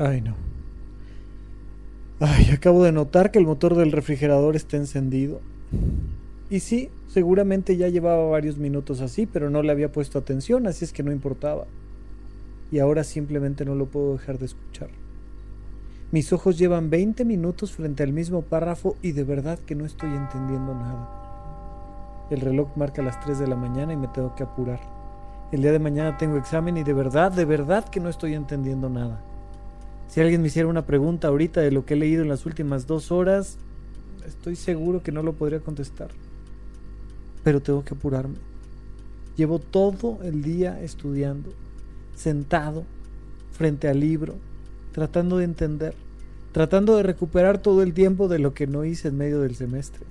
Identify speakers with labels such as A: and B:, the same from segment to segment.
A: Ay, no. Ay, acabo de notar que el motor del refrigerador está encendido. Y sí, seguramente ya llevaba varios minutos así, pero no le había puesto atención, así es que no importaba. Y ahora simplemente no lo puedo dejar de escuchar. Mis ojos llevan 20 minutos frente al mismo párrafo y de verdad que no estoy entendiendo nada. El reloj marca las 3 de la mañana y me tengo que apurar. El día de mañana tengo examen y de verdad, de verdad que no estoy entendiendo nada. Si alguien me hiciera una pregunta ahorita de lo que he leído en las últimas dos horas, estoy seguro que no lo podría contestar. Pero tengo que apurarme. Llevo todo el día estudiando, sentado, frente al libro, tratando de entender, tratando de recuperar todo el tiempo de lo que no hice en medio del semestre.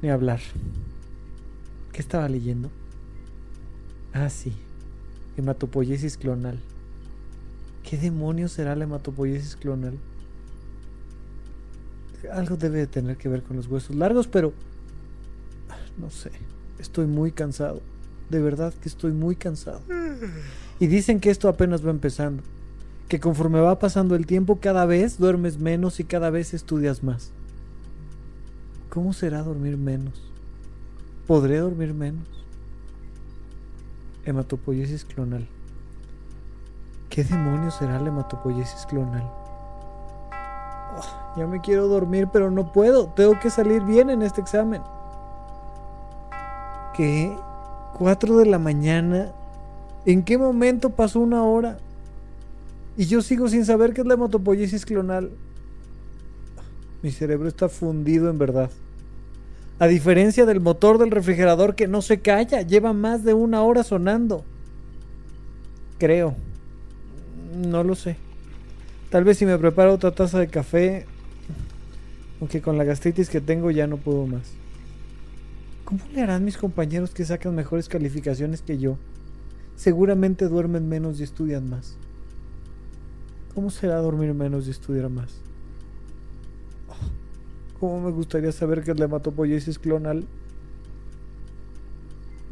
A: Ni hablar. ¿Qué estaba leyendo? Ah, sí. Hematopoiesis clonal. ¿Qué demonios será la hematopoiesis clonal? Algo debe de tener que ver con los huesos largos, pero... No sé. Estoy muy cansado. De verdad que estoy muy cansado. Y dicen que esto apenas va empezando. Que conforme va pasando el tiempo, cada vez duermes menos y cada vez estudias más. ¿Cómo será dormir menos? ¿Podré dormir menos? Hematopoiesis clonal. ¿Qué demonios será la hematopoiesis clonal? Oh, ya me quiero dormir, pero no puedo. Tengo que salir bien en este examen. ¿Qué? ¿Cuatro de la mañana? ¿En qué momento pasó una hora? Y yo sigo sin saber qué es la hematopoiesis clonal. Mi cerebro está fundido en verdad. A diferencia del motor del refrigerador que no se calla, lleva más de una hora sonando. Creo. No lo sé. Tal vez si me preparo otra taza de café, aunque con la gastritis que tengo ya no puedo más. ¿Cómo le harán mis compañeros que sacan mejores calificaciones que yo? Seguramente duermen menos y estudian más. ¿Cómo será dormir menos y estudiar más? ¿Cómo me gustaría saber qué es la hematopoiesis clonal?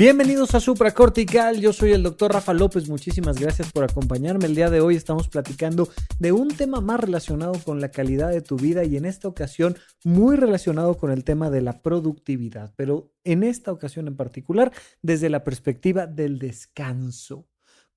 A: Bienvenidos a Supracortical, yo soy el doctor Rafa López, muchísimas gracias por acompañarme. El día de hoy estamos platicando de un tema más relacionado con la calidad de tu vida y en esta ocasión muy relacionado con el tema de la productividad, pero en esta ocasión en particular desde la perspectiva del descanso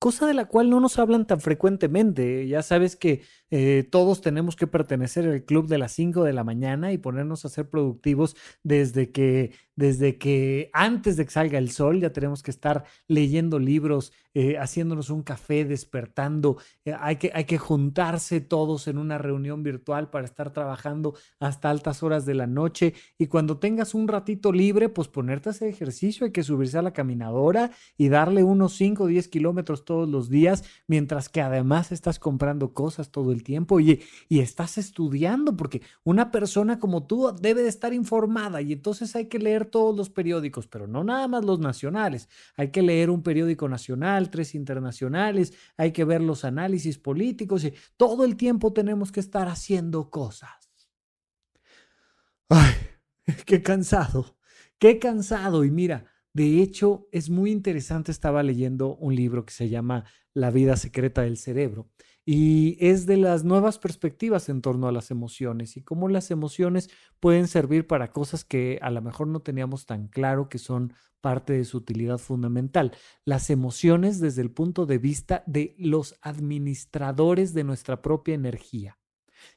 A: cosa de la cual no nos hablan tan frecuentemente. Ya sabes que eh, todos tenemos que pertenecer al club de las 5 de la mañana y ponernos a ser productivos desde que desde que antes de que salga el sol ya tenemos que estar leyendo libros, eh, haciéndonos un café, despertando. Eh, hay, que, hay que juntarse todos en una reunión virtual para estar trabajando hasta altas horas de la noche. Y cuando tengas un ratito libre, pues ponerte a hacer ejercicio. Hay que subirse a la caminadora y darle unos 5 o 10 kilómetros todos los días, mientras que además estás comprando cosas todo el tiempo y, y estás estudiando, porque una persona como tú debe de estar informada y entonces hay que leer todos los periódicos, pero no nada más los nacionales. Hay que leer un periódico nacional, tres internacionales, hay que ver los análisis políticos y todo el tiempo tenemos que estar haciendo cosas. Ay, qué cansado, qué cansado. Y mira, de hecho, es muy interesante, estaba leyendo un libro que se llama La vida secreta del cerebro y es de las nuevas perspectivas en torno a las emociones y cómo las emociones pueden servir para cosas que a lo mejor no teníamos tan claro que son parte de su utilidad fundamental. Las emociones desde el punto de vista de los administradores de nuestra propia energía.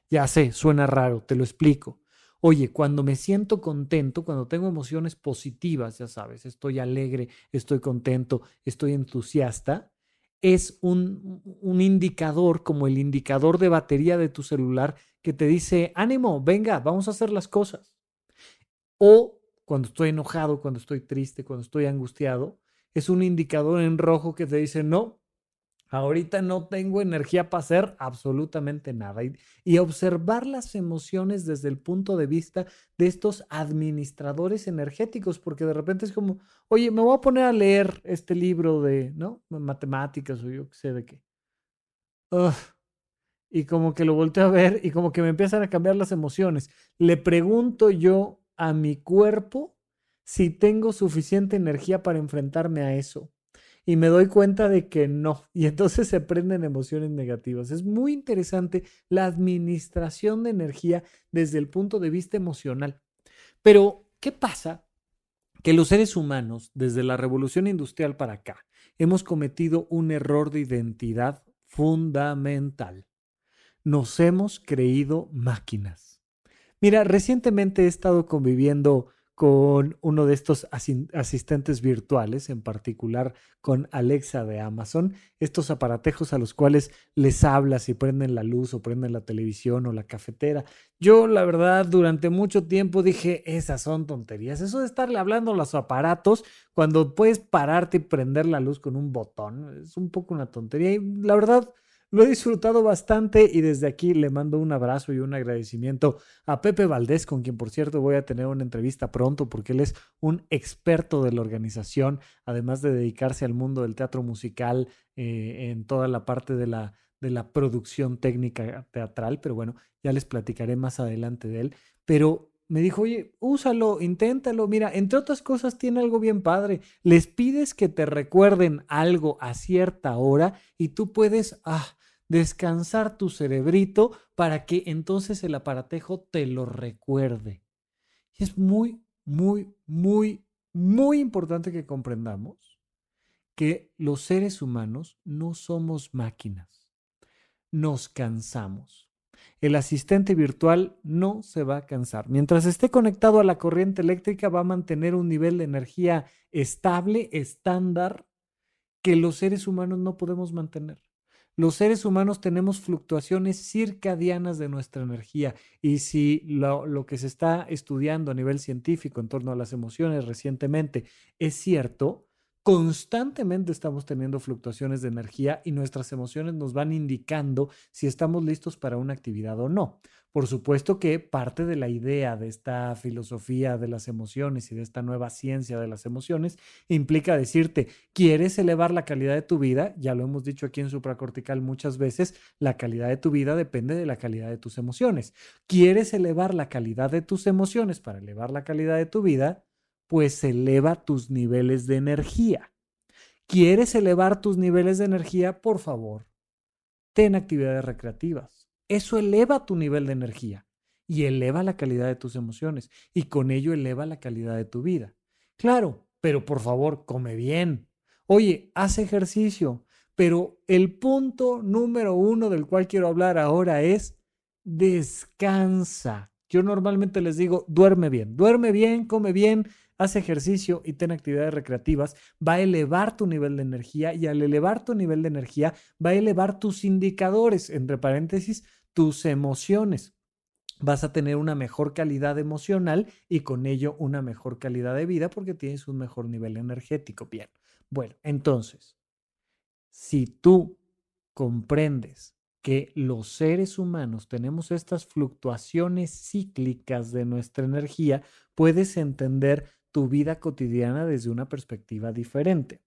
A: Ya sé, suena raro, te lo explico. Oye, cuando me siento contento, cuando tengo emociones positivas, ya sabes, estoy alegre, estoy contento, estoy entusiasta, es un, indicador como el indicador de batería de tu celular que te dice, ánimo, venga, vamos a hacer las cosas. O cuando estoy enojado, cuando estoy triste, cuando estoy angustiado, es un indicador en rojo que te dice, no, Ahorita no tengo energía para hacer absolutamente nada. Y, observar las emociones desde el punto de vista de estos administradores energéticos, porque de repente es como, oye, me voy a poner a leer este libro de, ¿no? Matemáticas o yo qué sé de qué. y como que lo volteo a ver y como que me empiezan a cambiar las emociones. Le pregunto yo a mi cuerpo si tengo suficiente energía para enfrentarme a eso y me doy cuenta de que no. Y entonces se prenden emociones negativas. Es muy interesante la administración de energía desde el punto de vista emocional. Pero, ¿qué pasa? Que los seres humanos, desde la revolución industrial para acá, hemos cometido un error de identidad fundamental. Nos hemos creído máquinas. Mira, recientemente he estado conviviendo con uno de estos asistentes virtuales, en particular con Alexa de Amazon, estos aparatejos a los cuales les hablas y prenden la luz o prenden la televisión o la cafetera. Yo, la verdad, durante mucho tiempo dije, esas son tonterías. Eso de estarle hablando a los aparatos cuando puedes pararte y prender la luz con un botón, es un poco una tontería. Y la verdad, lo he disfrutado bastante y desde aquí le mando un abrazo y un agradecimiento a Pepe Valdés, con quien por cierto voy a tener una entrevista pronto porque él es un experto de la organización, además de dedicarse al mundo del teatro musical eh, en toda la parte de la, de la producción técnica teatral, pero bueno, ya les platicaré más adelante de él. Pero me dijo, oye, úsalo, inténtalo. Mira, entre otras cosas tiene algo bien padre. Les pides que te recuerden algo a cierta hora y tú puedes, ah, descansar tu cerebrito para que entonces el aparatejo te lo recuerde. Y es muy, muy, muy, muy importante que comprendamos que los seres humanos no somos máquinas. Nos cansamos. El asistente virtual no se va a cansar. Mientras esté conectado a la corriente eléctrica va a mantener un nivel de energía estable, estándar, que los seres humanos no podemos mantener. Los seres humanos tenemos fluctuaciones circadianas de nuestra energía y si lo, que se está estudiando a nivel científico en torno a las emociones recientemente es cierto, constantemente estamos teniendo fluctuaciones de energía y nuestras emociones nos van indicando si estamos listos para una actividad o no. Por supuesto que parte de la idea de esta filosofía de las emociones y de esta nueva ciencia de las emociones implica decirte, ¿quieres elevar la calidad de tu vida? Ya lo hemos dicho aquí en supracortical muchas veces, la calidad de tu vida depende de la calidad de tus emociones. ¿Quieres elevar la calidad de tus emociones para elevar la calidad de tu vida? Pues eleva tus niveles de energía. ¿Quieres elevar tus niveles de energía? Por favor, ten actividades recreativas eso eleva tu nivel de energía y eleva la calidad de tus emociones y con ello eleva la calidad de tu vida. Claro, pero por favor, come bien. Oye, haz ejercicio. Pero el punto número uno del cual quiero hablar ahora es descansa. Yo normalmente les digo, duerme bien, duerme bien, come bien, haz ejercicio y ten actividades recreativas, va a elevar tu nivel de energía y al elevar tu nivel de energía va a elevar tus indicadores, entre paréntesis, tus emociones. Vas a tener una mejor calidad emocional y con ello una mejor calidad de vida porque tienes un mejor nivel energético. Bien, bueno, entonces, si tú comprendes que los seres humanos tenemos estas fluctuaciones cíclicas de nuestra energía, puedes entender tu vida cotidiana desde una perspectiva diferente.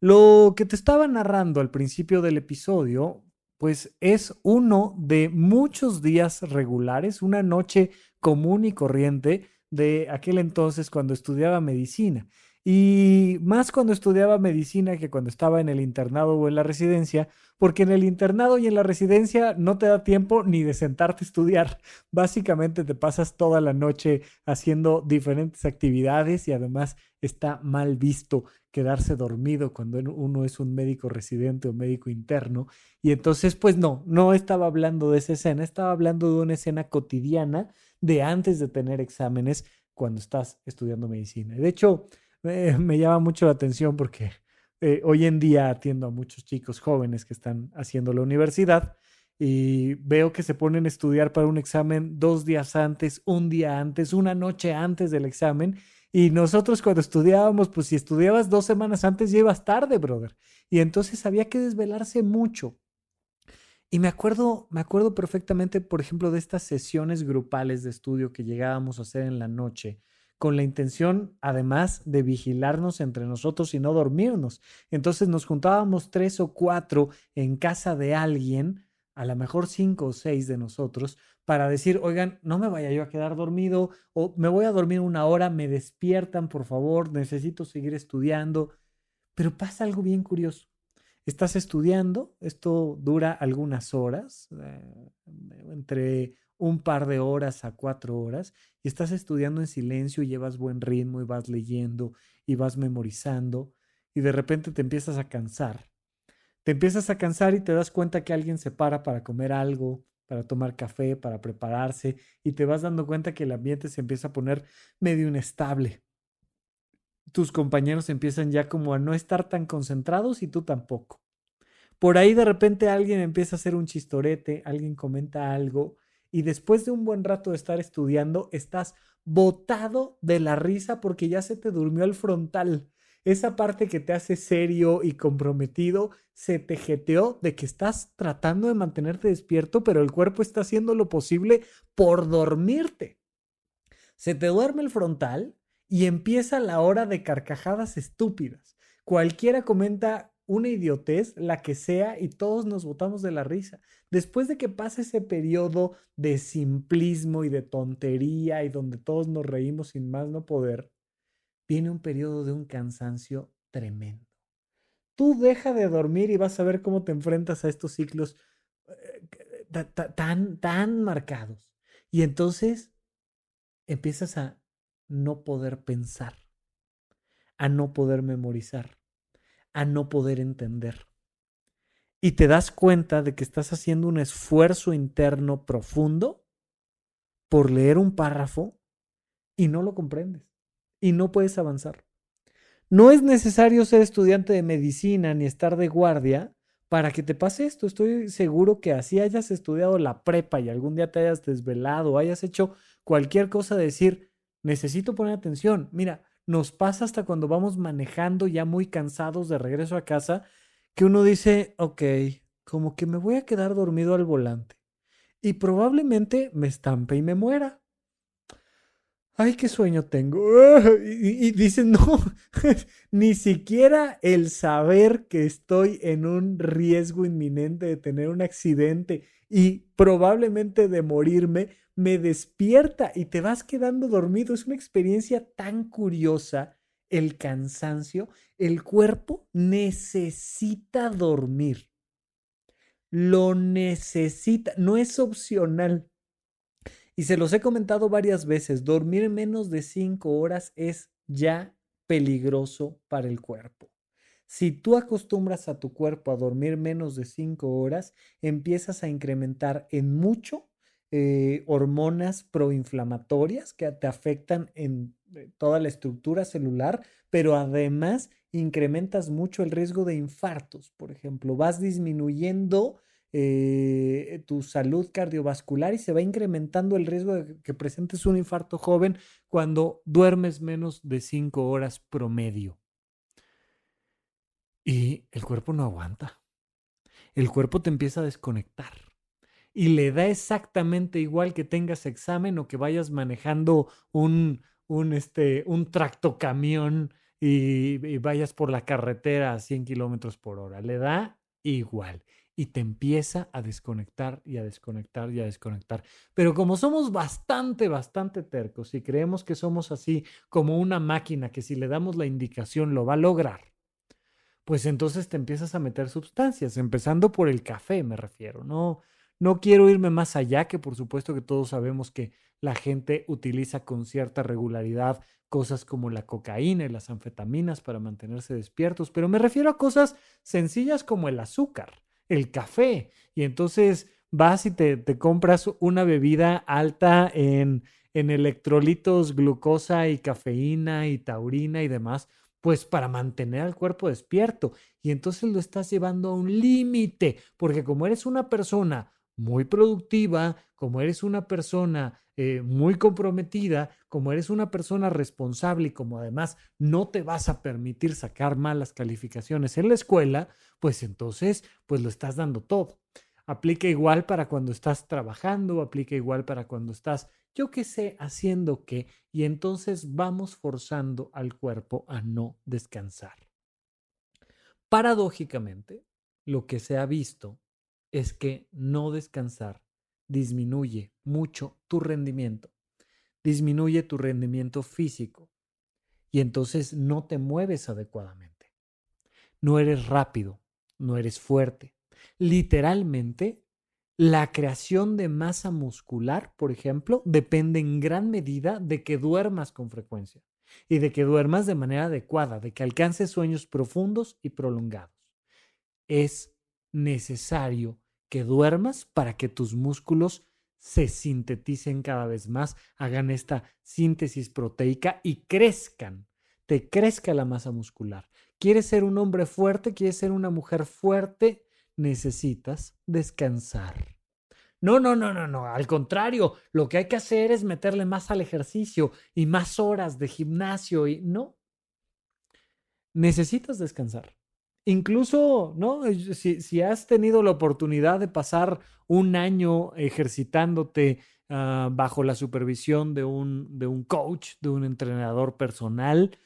A: Lo que te estaba narrando al principio del episodio, pues es uno de muchos días regulares, una noche común y corriente de aquel entonces cuando estudiaba medicina. Y más cuando estudiaba medicina que cuando estaba en el internado o en la residencia, porque en el internado y en la residencia no te da tiempo ni de sentarte a estudiar. Básicamente te pasas toda la noche haciendo diferentes actividades y además está mal visto quedarse dormido cuando uno es un médico residente o médico interno. Y entonces, pues no, no estaba hablando de esa escena, estaba hablando de una escena cotidiana de antes de tener exámenes cuando estás estudiando medicina. De hecho, me llama mucho la atención porque eh, hoy en día atiendo a muchos chicos jóvenes que están haciendo la universidad y veo que se ponen a estudiar para un examen dos días antes, un día antes, una noche antes del examen Y nosotros cuando estudiábamos, pues si estudiabas dos semanas antes ya ibas tarde, brother. Y entonces había que desvelarse mucho. Y me acuerdo, me acuerdo perfectamente, por ejemplo, de estas sesiones grupales de estudio que llegábamos a hacer en la noche, con la intención, además, de vigilarnos entre nosotros y no dormirnos. Entonces nos juntábamos tres o cuatro en casa de alguien, a lo mejor cinco o seis de nosotros, para decir, oigan, no me vaya yo a quedar dormido o me voy a dormir una hora, me despiertan, por favor, necesito seguir estudiando. Pero pasa algo bien curioso. Estás estudiando, esto dura algunas horas, eh, entre un par de horas a cuatro horas y estás estudiando en silencio y llevas buen ritmo y vas leyendo y vas memorizando y de repente te empiezas a cansar. Te empiezas a cansar y te das cuenta que alguien se para para comer algo, para tomar café, para prepararse y te vas dando cuenta que el ambiente se empieza a poner medio inestable. Tus compañeros empiezan ya como a no estar tan concentrados y tú tampoco. Por ahí de repente alguien empieza a hacer un chistorete, alguien comenta algo y después de un buen rato de estar estudiando, estás botado de la risa porque ya se te durmió el frontal. Esa parte que te hace serio y comprometido se te jeteó de que estás tratando de mantenerte despierto, pero el cuerpo está haciendo lo posible por dormirte. Se te duerme el frontal y empieza la hora de carcajadas estúpidas. Cualquiera comenta una idiotez, la que sea, y todos nos botamos de la risa. Después de que pasa ese periodo de simplismo y de tontería y donde todos nos reímos sin más no poder, viene un periodo de un cansancio tremendo. Tú deja de dormir y vas a ver cómo te enfrentas a estos ciclos eh, tan, tan marcados. Y entonces empiezas a no poder pensar, a no poder memorizar a no poder entender. Y te das cuenta de que estás haciendo un esfuerzo interno profundo por leer un párrafo y no lo comprendes y no puedes avanzar. No es necesario ser estudiante de medicina ni estar de guardia para que te pase esto. Estoy seguro que así hayas estudiado la prepa y algún día te hayas desvelado, hayas hecho cualquier cosa de decir, necesito poner atención. Mira, nos pasa hasta cuando vamos manejando ya muy cansados de regreso a casa, que uno dice, ok, como que me voy a quedar dormido al volante y probablemente me estampe y me muera. Ay, qué sueño tengo. Y, y dicen, no, ni siquiera el saber que estoy en un riesgo inminente de tener un accidente y probablemente de morirme me despierta y te vas quedando dormido. Es una experiencia tan curiosa el cansancio. El cuerpo necesita dormir. Lo necesita, no es opcional. Y se los he comentado varias veces, dormir menos de cinco horas es ya peligroso para el cuerpo. Si tú acostumbras a tu cuerpo a dormir menos de cinco horas, empiezas a incrementar en mucho eh, hormonas proinflamatorias que te afectan en eh, toda la estructura celular, pero además incrementas mucho el riesgo de infartos, por ejemplo, vas disminuyendo eh, tu salud cardiovascular y se va incrementando el riesgo de que presentes un infarto joven cuando duermes menos de 5 horas promedio. Y el cuerpo no aguanta. El cuerpo te empieza a desconectar y le da exactamente igual que tengas examen o que vayas manejando un, un, este, un tractocamión y, y vayas por la carretera a 100 kilómetros por hora. Le da igual y te empieza a desconectar y a desconectar y a desconectar. Pero como somos bastante, bastante tercos y creemos que somos así como una máquina que si le damos la indicación lo va a lograr, pues entonces te empiezas a meter sustancias, empezando por el café, me refiero, no no quiero irme más allá, que por supuesto que todos sabemos que la gente utiliza con cierta regularidad cosas como la cocaína y las anfetaminas para mantenerse despiertos, pero me refiero a cosas sencillas como el azúcar, el café, y entonces vas y te, te compras una bebida alta en, en electrolitos, glucosa y cafeína y taurina y demás, pues para mantener al cuerpo despierto. Y entonces lo estás llevando a un límite, porque como eres una persona muy productiva, como eres una persona eh, muy comprometida, como eres una persona responsable y como además no te vas a permitir sacar malas calificaciones en la escuela, pues entonces, pues lo estás dando todo. Aplica igual para cuando estás trabajando, aplica igual para cuando estás, yo qué sé, haciendo qué, y entonces vamos forzando al cuerpo a no descansar. Paradójicamente, lo que se ha visto es que no descansar disminuye mucho tu rendimiento, disminuye tu rendimiento físico y entonces no te mueves adecuadamente. No eres rápido, no eres fuerte. Literalmente, la creación de masa muscular, por ejemplo, depende en gran medida de que duermas con frecuencia y de que duermas de manera adecuada, de que alcances sueños profundos y prolongados. Es necesario que duermas para que tus músculos se sinteticen cada vez más, hagan esta síntesis proteica y crezcan, te crezca la masa muscular. ¿Quieres ser un hombre fuerte? ¿Quieres ser una mujer fuerte? Necesitas descansar. No, no, no, no, no. Al contrario, lo que hay que hacer es meterle más al ejercicio y más horas de gimnasio y no. Necesitas descansar. Incluso, ¿no? Si, has tenido la oportunidad de pasar un año ejercitándote ah, bajo la supervisión de un, de un coach, de un entrenador personal,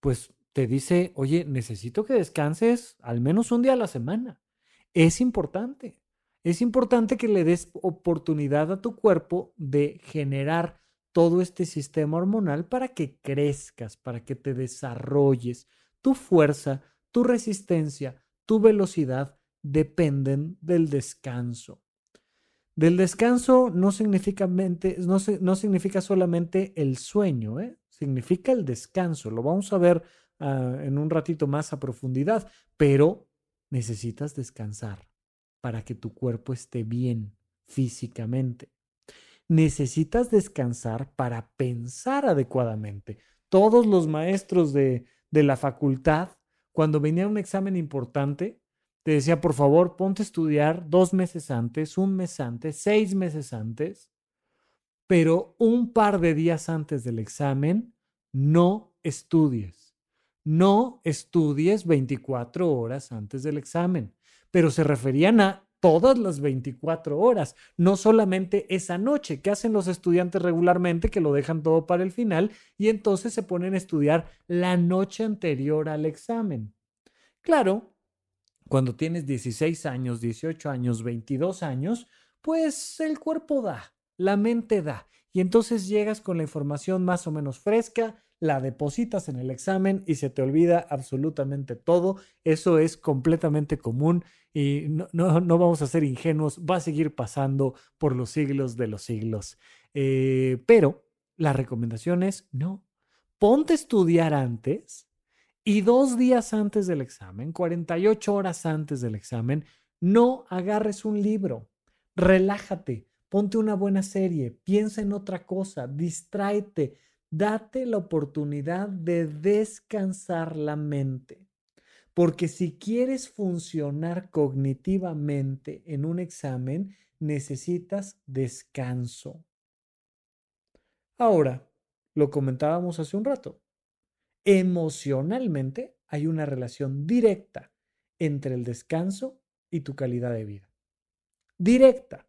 A: pues te dice, oye, necesito que descanses al menos un día a la semana. Es importante. Es importante que le des oportunidad a tu cuerpo de generar todo este sistema hormonal para que crezcas, para que te desarrolles tu fuerza, tu resistencia, tu velocidad dependen del descanso. Del descanso no significa, solamente el sueño, ¿eh? significa el descanso. Lo vamos a ver ah, en un ratito más a profundidad, pero necesitas descansar para que tu cuerpo esté bien físicamente. Necesitas descansar para pensar adecuadamente. Todos los maestros de la facultad cuando venía un examen importante, te decía, por favor, ponte a estudiar dos meses antes, un mes antes, seis meses antes, pero un par de días antes del examen, no estudies. No estudies 24 horas antes del examen, pero se referían a todas las 24 horas, no solamente esa noche, que hacen los estudiantes regularmente, que lo dejan todo para el final y entonces se ponen a estudiar la noche anterior al examen. Claro, cuando tienes 16 años, 18 años, 22 años, pues el cuerpo da, la mente da, y entonces llegas con la información más o menos fresca, la depositas en el examen y se te olvida absolutamente todo. Eso es completamente común y no, no, vamos a ser ingenuos, va a seguir pasando por los siglos de los siglos. Eh, pero la recomendación es no, ponte a estudiar antes y dos días antes del examen, 48 horas antes del examen, no agarres un libro, relájate, ponte una buena serie, piensa en otra cosa, distráete, date la oportunidad de descansar la mente. Porque si quieres funcionar cognitivamente en un examen, necesitas descanso. Ahora, lo comentábamos hace un rato, emocionalmente hay una relación directa entre el descanso y tu calidad de vida. Directa.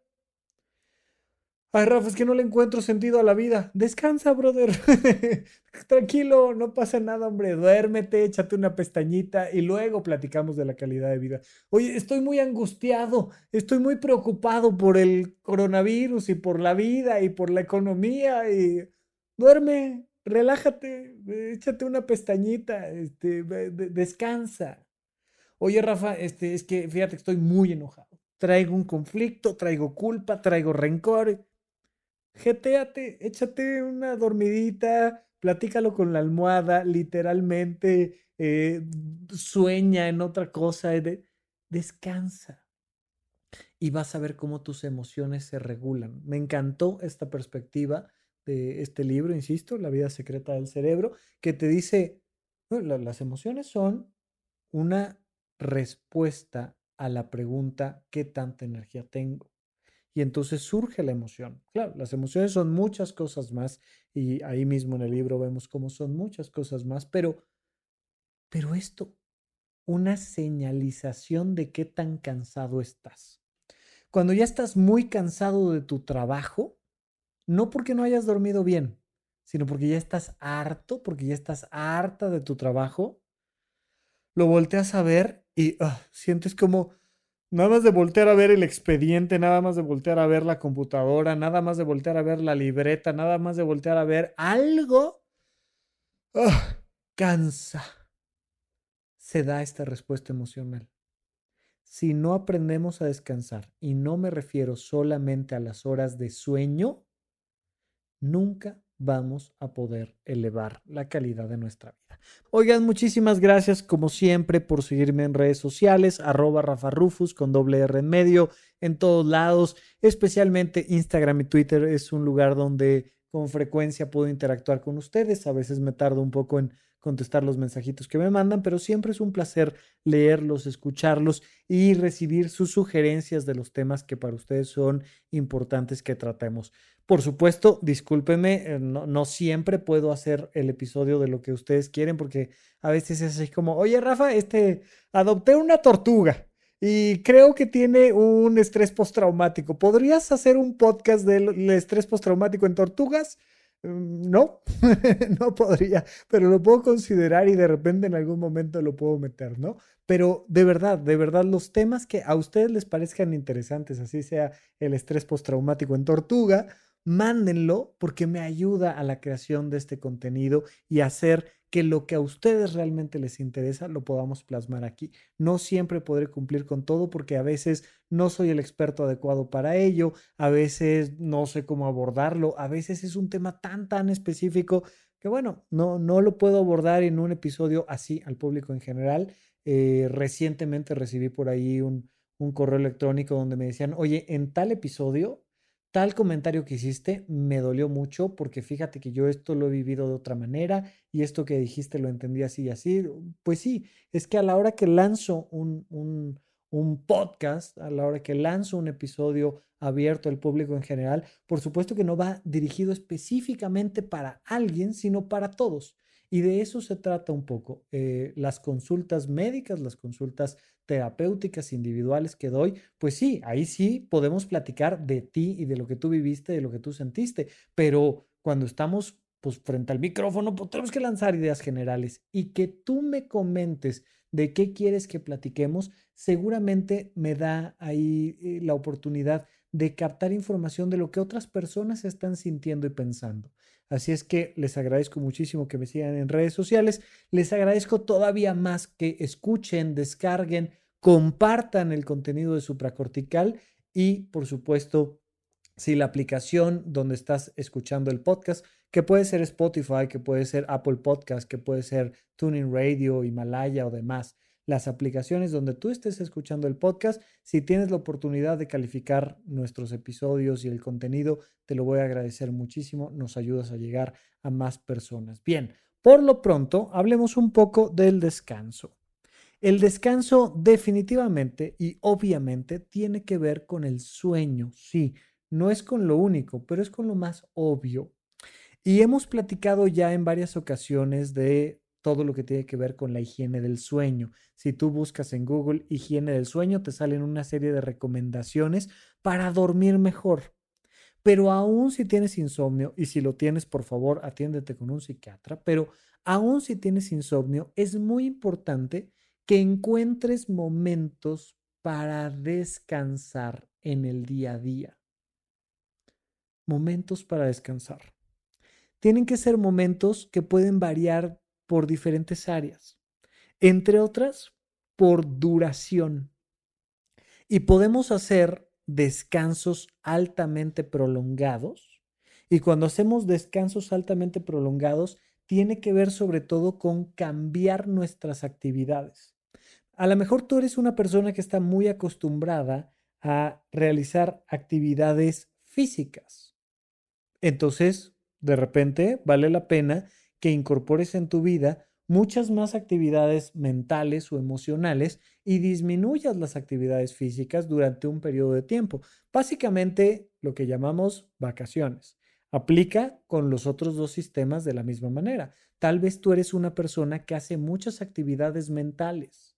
A: Ay, Rafa, es que no le encuentro sentido a la vida. Descansa, brother. Tranquilo, no pasa nada, hombre. Duérmete, échate una pestañita y luego platicamos de la calidad de vida. Oye, estoy muy angustiado, estoy muy preocupado por el coronavirus y por la vida y por la economía y duerme, relájate, échate una pestañita, este, descansa. Oye, Rafa, este, es que fíjate que estoy muy enojado. Traigo un conflicto, traigo culpa, traigo rencor jeteate, échate una dormidita, platícalo con la almohada, literalmente, eh, sueña en otra cosa, descansa. Y vas a ver cómo tus emociones se regulan. Me encantó esta perspectiva de este libro, insisto, La vida secreta del cerebro, que te dice, las emociones son una respuesta a la pregunta, ¿qué tanta energía tengo? Y entonces surge la emoción. Claro, las emociones son muchas cosas más y ahí mismo en el libro vemos cómo son muchas cosas más, pero, pero esto, una señalización de qué tan cansado estás. Cuando ya estás muy cansado de tu trabajo, no porque no hayas dormido bien, sino porque ya estás harto, porque ya estás harta de tu trabajo, lo volteas a ver y ah, sientes como nada más de voltear a ver el expediente, nada más de voltear a ver la computadora, nada más de voltear a ver la libreta, nada más de voltear a ver algo, ah, cansa. Se da esta respuesta emocional. Si no aprendemos a descansar, y no me refiero solamente a las horas de sueño, nunca vamos a poder elevar la calidad de nuestra vida. Oigan, muchísimas gracias como siempre por seguirme en redes sociales, arroba Rafa Rufus con doble R en medio, en todos lados, especialmente Instagram y Twitter es un lugar donde con frecuencia puedo interactuar con ustedes. A veces me tardo un poco en contestar los mensajitos que me mandan, pero siempre es un placer leerlos, escucharlos y recibir sus sugerencias de los temas que para ustedes son importantes que tratemos. Por supuesto, discúlpenme, eh, no, no, siempre puedo hacer el episodio de lo que ustedes quieren porque a veces es así como, oye Rafa, este, adopté una tortuga y creo que tiene un estrés postraumático. ¿Podrías hacer un podcast del estrés postraumático en tortugas? Mm, no, no podría, pero lo puedo considerar y de repente en algún momento lo puedo meter, ¿no? Pero de verdad, de verdad, los temas que a ustedes les parezcan interesantes, así sea el estrés postraumático en tortuga, mándenlo porque me ayuda a la creación de este contenido y hacer que lo que a ustedes realmente les interesa lo podamos plasmar aquí. No siempre podré cumplir con todo porque a veces no soy el experto adecuado para ello, a veces no sé cómo abordarlo, a veces es un tema tan, tan específico que bueno, no, no lo puedo abordar en un episodio así al público en general. Eh, recientemente recibí por ahí un, un correo electrónico donde me decían, oye, en tal episodio tal comentario que hiciste me dolió mucho porque fíjate que yo esto lo he vivido de otra manera y esto que dijiste lo entendí así y así. Pues sí, es que a la hora que lanzo un, un, un podcast, a la hora que lanzo un episodio abierto al público en general, por supuesto que no va dirigido específicamente para alguien, sino para todos. Y de eso se trata un poco. Eh, las consultas médicas, las consultas terapéuticas individuales que doy, pues sí, ahí sí podemos platicar de ti y de lo que tú viviste, de lo que tú sentiste, pero cuando estamos pues frente al micrófono, pues tenemos que lanzar ideas generales y que tú me comentes de qué quieres que platiquemos, seguramente me da ahí eh, la oportunidad de captar información de lo que otras personas están sintiendo y pensando. Así es que les agradezco muchísimo que me sigan en redes sociales. Les agradezco todavía más que escuchen, descarguen, compartan el contenido de supracortical y, por supuesto, si la aplicación donde estás escuchando el podcast, que puede ser Spotify, que puede ser Apple Podcast, que puede ser Tuning Radio, Himalaya o demás, las aplicaciones donde tú estés escuchando el podcast. Si tienes la oportunidad de calificar nuestros episodios y el contenido, te lo voy a agradecer muchísimo. Nos ayudas a llegar a más personas. Bien, por lo pronto, hablemos un poco del descanso. El descanso definitivamente y obviamente tiene que ver con el sueño, sí, no es con lo único, pero es con lo más obvio. Y hemos platicado ya en varias ocasiones de todo lo que tiene que ver con la higiene del sueño. Si tú buscas en Google higiene del sueño, te salen una serie de recomendaciones para dormir mejor. Pero aún si tienes insomnio, y si lo tienes, por favor, atiéndete con un psiquiatra, pero aún si tienes insomnio, es muy importante que encuentres momentos para descansar en el día a día. Momentos para descansar. Tienen que ser momentos que pueden variar por diferentes áreas, entre otras por duración. Y podemos hacer descansos altamente prolongados. Y cuando hacemos descansos altamente prolongados, tiene que ver sobre todo con cambiar nuestras actividades. A lo mejor tú eres una persona que está muy acostumbrada a realizar actividades físicas. Entonces, de repente, vale la pena que incorpores en tu vida muchas más actividades mentales o emocionales y disminuyas las actividades físicas durante un periodo de tiempo. Básicamente lo que llamamos vacaciones. Aplica con los otros dos sistemas de la misma manera. Tal vez tú eres una persona que hace muchas actividades mentales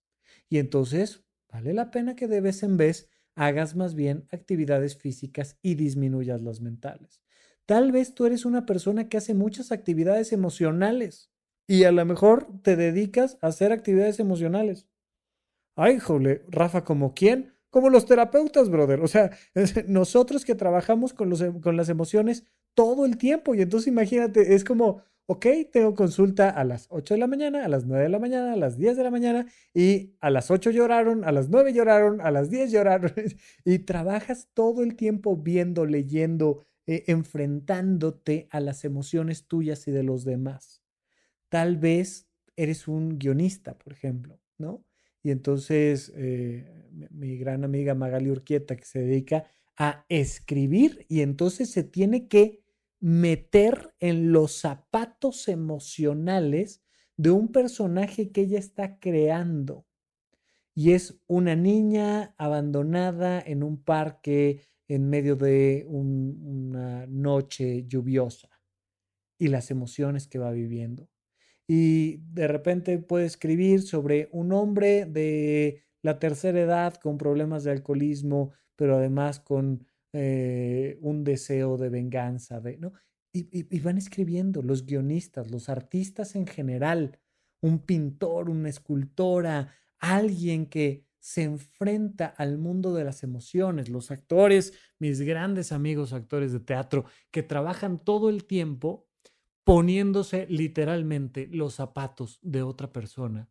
A: y entonces vale la pena que de vez en vez hagas más bien actividades físicas y disminuyas las mentales. Tal vez tú eres una persona que hace muchas actividades emocionales y a lo mejor te dedicas a hacer actividades emocionales. Ay, jole, Rafa, ¿como quién? Como los terapeutas, brother. O sea, nosotros que trabajamos con, los, con las emociones todo el tiempo. Y entonces imagínate, es como, ok, tengo consulta a las 8 de la mañana, a las 9 de la mañana, a las 10 de la mañana, y a las 8 lloraron, a las 9 lloraron, a las 10 lloraron. y trabajas todo el tiempo viendo, leyendo, eh, enfrentándote a las emociones tuyas y de los demás. Tal vez eres un guionista, por ejemplo, ¿no? Y entonces eh, mi gran amiga Magali Urquieta, que se dedica a escribir y entonces se tiene que meter en los zapatos emocionales de un personaje que ella está creando. Y es una niña abandonada en un parque en medio de una noche lluviosa y las emociones que va viviendo. Y de repente puede escribir sobre un hombre de la tercera edad con problemas de alcoholismo, pero además con eh, un deseo de venganza, de, ¿no? Y, y, van escribiendo los guionistas, los artistas en general, un pintor, una escultora, alguien que se enfrenta al mundo de las emociones. Los actores, mis grandes amigos actores de teatro, que trabajan todo el tiempo poniéndose literalmente los zapatos de otra persona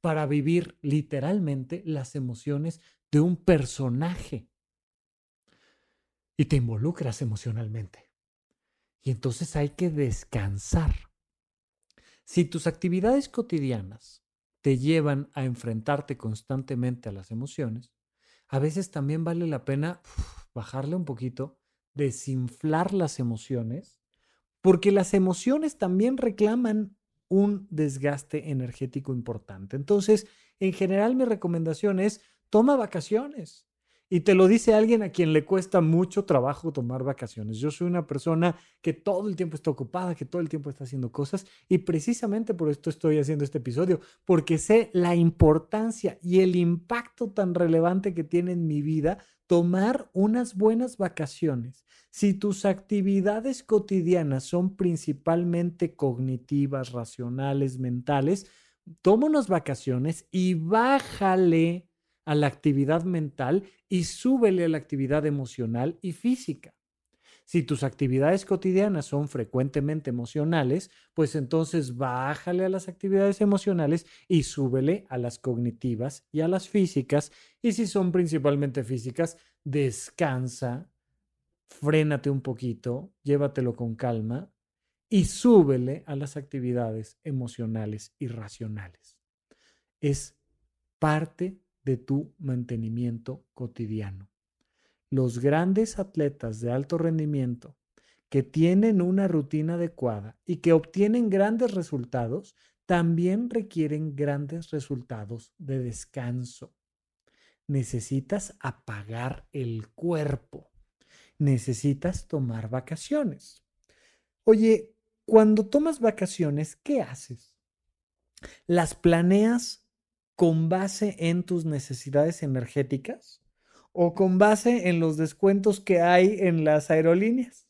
A: para vivir literalmente las emociones de un personaje. Y te involucras emocionalmente. Y entonces hay que descansar. Si tus actividades cotidianas te llevan a enfrentarte constantemente a las emociones, a veces también vale la pena bajarle un poquito, desinflar las emociones, porque las emociones también reclaman un desgaste energético importante. Entonces, en general mi recomendación es toma vacaciones. Y te lo dice alguien a quien le cuesta mucho trabajo tomar vacaciones. Yo soy una persona que todo el tiempo está ocupada, que todo el tiempo está haciendo cosas y precisamente por esto estoy haciendo este episodio, porque sé la importancia y el impacto tan relevante que tiene en mi vida tomar unas buenas vacaciones. Si tus actividades cotidianas son principalmente cognitivas, racionales, mentales, toma unas vacaciones y bájale a la actividad mental y súbele a la actividad emocional y física. Si tus actividades cotidianas son frecuentemente emocionales, pues entonces bájale a las actividades emocionales y súbele a las cognitivas y a las físicas. Y si son principalmente físicas, descansa, frénate un poquito, llévatelo con calma y súbele a las actividades emocionales y racionales. Es parte de tu mantenimiento cotidiano. Los grandes atletas de alto rendimiento que tienen una rutina adecuada y que obtienen grandes resultados, también requieren grandes resultados de descanso. Necesitas apagar el cuerpo. Necesitas tomar vacaciones. Oye, cuando tomas vacaciones, ¿qué haces? ¿Las planeas con base en tus necesidades energéticas o con base en los descuentos que hay en las aerolíneas.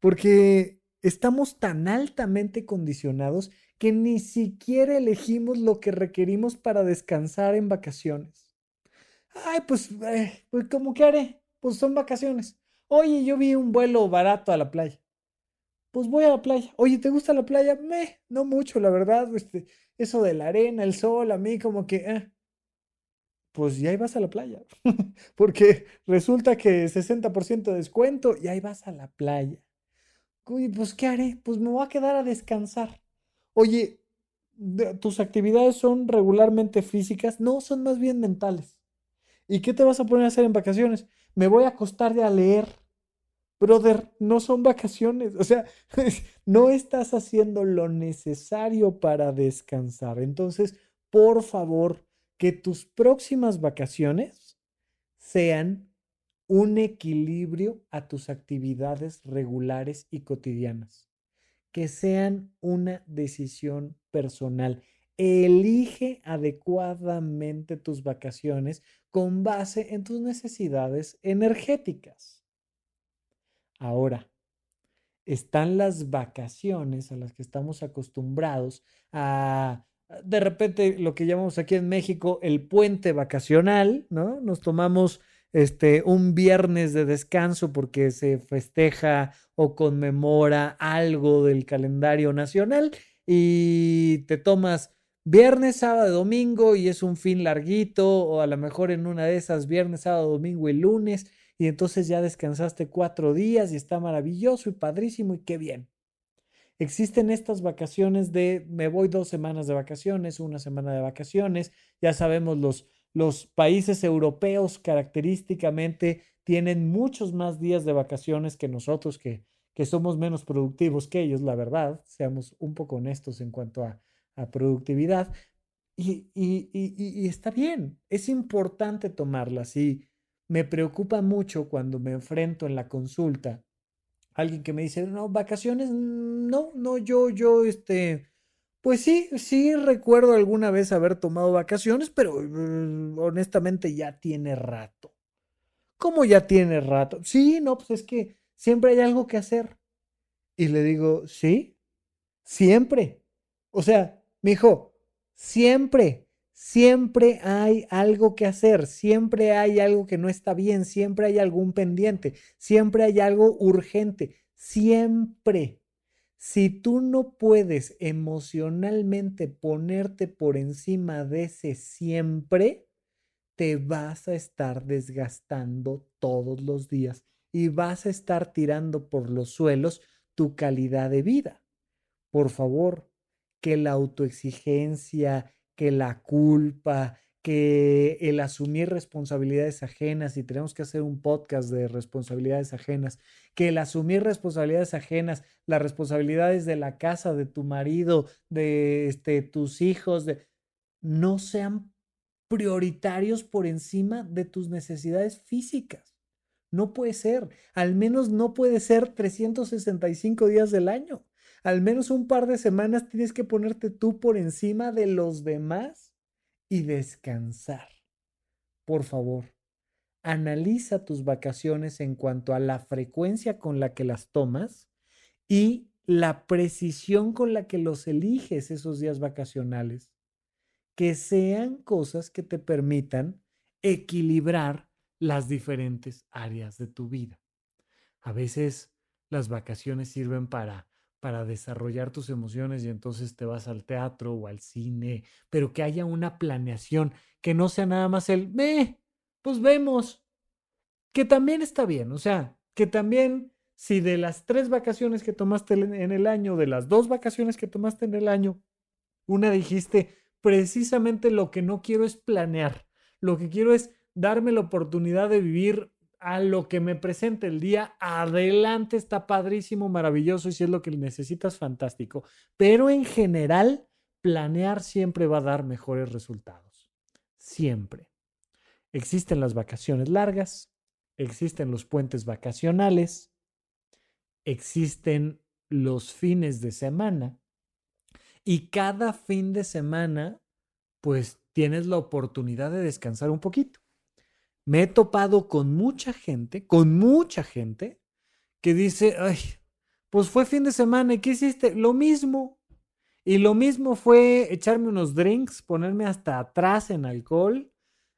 A: Porque estamos tan altamente condicionados que ni siquiera elegimos lo que requerimos para descansar en vacaciones. Ay, pues, eh, pues ¿cómo que haré? Pues son vacaciones. Oye, yo vi un vuelo barato a la playa. Pues voy a la playa. Oye, ¿te gusta la playa? Me, no mucho, la verdad. Este, eso de la arena, el sol, a mí como que, eh, pues ya ahí vas a la playa. Porque resulta que 60% de descuento y ahí vas a la playa. Oye, pues ¿qué haré? Pues me voy a quedar a descansar. Oye, ¿tus actividades son regularmente físicas? No, son más bien mentales. ¿Y qué te vas a poner a hacer en vacaciones? Me voy a acostar a leer. Brother, no son vacaciones. O sea, no estás haciendo lo necesario para descansar. Entonces, por favor, que tus próximas vacaciones sean un equilibrio a tus actividades regulares y cotidianas. Que sean una decisión personal. Elige adecuadamente tus vacaciones con base en tus necesidades energéticas. Ahora, están las vacaciones a las que estamos acostumbrados a, de repente, lo que llamamos aquí en México el puente vacacional, ¿no? Nos tomamos este, un viernes de descanso porque se festeja o conmemora algo del calendario nacional y te tomas viernes, sábado, domingo y es un fin larguito o a lo mejor en una de esas viernes, sábado, domingo y lunes y entonces ya descansaste cuatro días y está maravilloso y padrísimo y qué bien. Existen estas vacaciones de me voy dos semanas de vacaciones, una semana de vacaciones, ya sabemos los los países europeos característicamente tienen muchos más días de vacaciones que nosotros, que, que somos menos productivos que ellos, la verdad, seamos un poco honestos en cuanto a, productividad. Y, y, está bien, es importante tomarlas y me preocupa mucho cuando me enfrento en la consulta alguien que me dice, no, vacaciones, no, no, yo, yo, este, pues sí, sí recuerdo alguna vez haber tomado vacaciones, pero mm, honestamente ya tiene rato. ¿Cómo ya tiene rato? Sí, no, pues es que siempre hay algo que hacer. Y le digo, sí, siempre. O sea, mi hijo, siempre, siempre hay algo que hacer, siempre hay algo que no está bien, siempre hay algún pendiente, siempre hay algo urgente, siempre. Si tú no puedes emocionalmente ponerte por encima de ese siempre, te vas a estar desgastando todos los días y vas a estar tirando por los suelos tu calidad de vida. Por favor, que la autoexigencia, que la culpa, que el asumir responsabilidades ajenas, y tenemos que hacer un podcast de responsabilidades ajenas, que el asumir responsabilidades ajenas, las responsabilidades de la casa, de tu marido, de este, tus hijos, de, no sean prioritarios por encima de tus necesidades físicas. No puede ser, al menos no puede ser 365 días del año. Al menos un par de semanas tienes que ponerte tú por encima de los demás y descansar. Por favor, analiza tus vacaciones en cuanto a la frecuencia con la que las tomas y la precisión con la que los eliges esos días vacacionales. Que sean cosas que te permitan equilibrar las diferentes áreas de tu vida. A veces las vacaciones sirven para para desarrollar tus emociones y entonces te vas al teatro o al cine, pero que haya una planeación, que no sea nada más el, me, pues vemos, que también está bien, o sea, que también si de las tres vacaciones que tomaste en el año, de las dos vacaciones que tomaste en el año, una dijiste, precisamente lo que no quiero es planear, lo que quiero es darme la oportunidad de vivir a lo que me presente el día, adelante, está padrísimo, maravilloso y si es lo que necesitas, fantástico. Pero en general, planear siempre va a dar mejores resultados. Siempre. Existen las vacaciones largas, existen los puentes vacacionales, existen los fines de semana y cada fin de semana, pues tienes la oportunidad de descansar un poquito me he topado con mucha gente, con mucha gente, que dice, ay, pues fue fin de semana y ¿qué hiciste? Lo mismo. Y lo mismo fue echarme unos drinks, ponerme hasta atrás en alcohol,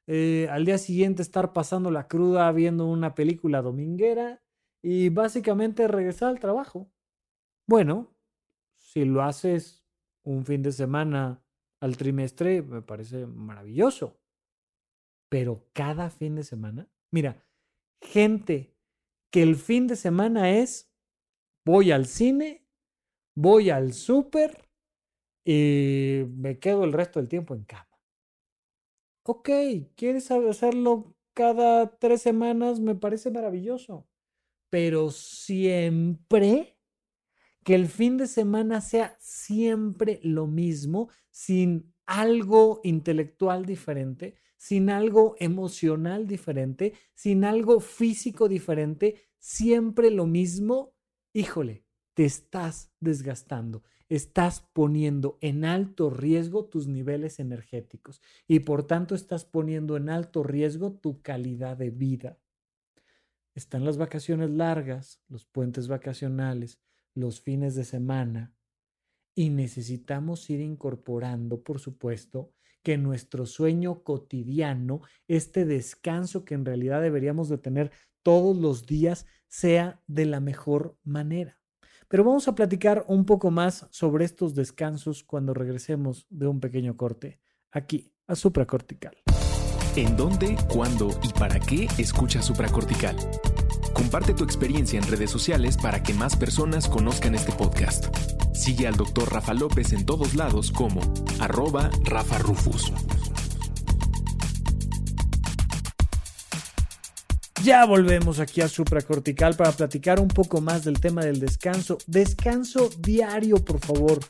A: eh, al día siguiente estar pasando la cruda viendo una película dominguera y básicamente regresar al trabajo. Bueno, si lo haces un fin de semana al trimestre, me parece maravilloso pero cada fin de semana. Mira, gente que el fin de semana es voy al cine, voy al súper y me quedo el resto del tiempo en cama. Ok, ¿quieres hacerlo cada tres semanas? Me parece maravilloso. pero siempre que el fin de semana sea siempre lo mismo, sin algo intelectual diferente, sin algo emocional diferente, sin algo físico diferente, siempre lo mismo, híjole, te estás desgastando, estás poniendo en alto riesgo tus niveles energéticos y por tanto estás poniendo en alto riesgo tu calidad de vida. Están las vacaciones largas, los puentes vacacionales, los fines de semana y necesitamos ir incorporando, por supuesto, que nuestro sueño cotidiano, este descanso que en realidad deberíamos de tener todos los días, sea de la mejor manera. Pero vamos a platicar un poco más sobre estos descansos cuando regresemos de un pequeño corte, aquí a supracortical.
B: ¿En dónde, cuándo y para qué escucha supracortical? Comparte tu experiencia en redes sociales para que más personas conozcan este podcast. Sigue al Dr. Rafa López en todos lados como arroba Rafa Rufus.
A: Ya volvemos aquí a supracortical para platicar un poco más del tema del descanso. Descanso diario, por favor.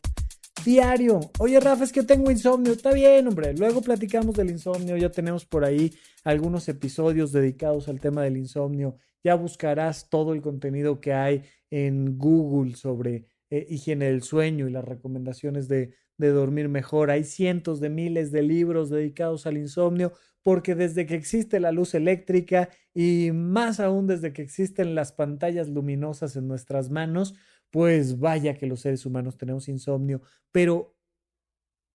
A: Diario. Oye, Rafa, es que tengo insomnio. Está bien, hombre. Luego platicamos del insomnio. Ya tenemos por ahí algunos episodios dedicados al tema del insomnio ya buscarás todo el contenido que hay en Google sobre eh, higiene del sueño y las recomendaciones de, de dormir mejor. Hay cientos de miles de libros dedicados al insomnio porque desde que existe la luz eléctrica y más aún desde que existen las pantallas luminosas en nuestras manos, pues vaya que los seres humanos tenemos insomnio, pero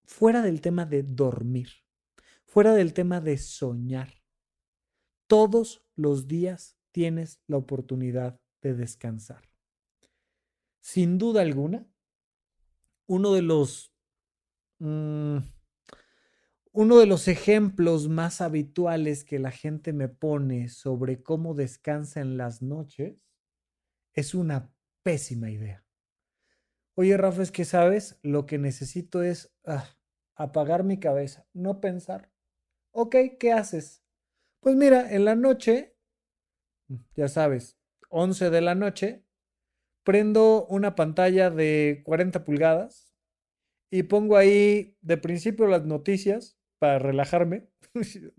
A: fuera del tema de dormir, fuera del tema de soñar, todos los días tienes la oportunidad de descansar. Sin duda alguna, uno de los, mm, uno de los ejemplos más habituales que la gente me pone sobre cómo descansa en las noches es una pésima idea. Oye, Rafa, es que sabes, lo que necesito es ah, apagar mi cabeza, no pensar. Ok, ¿qué haces? Pues mira, en la noche ya sabes, 11 de la noche, prendo una pantalla de 40 pulgadas y pongo ahí de principio las noticias para relajarme.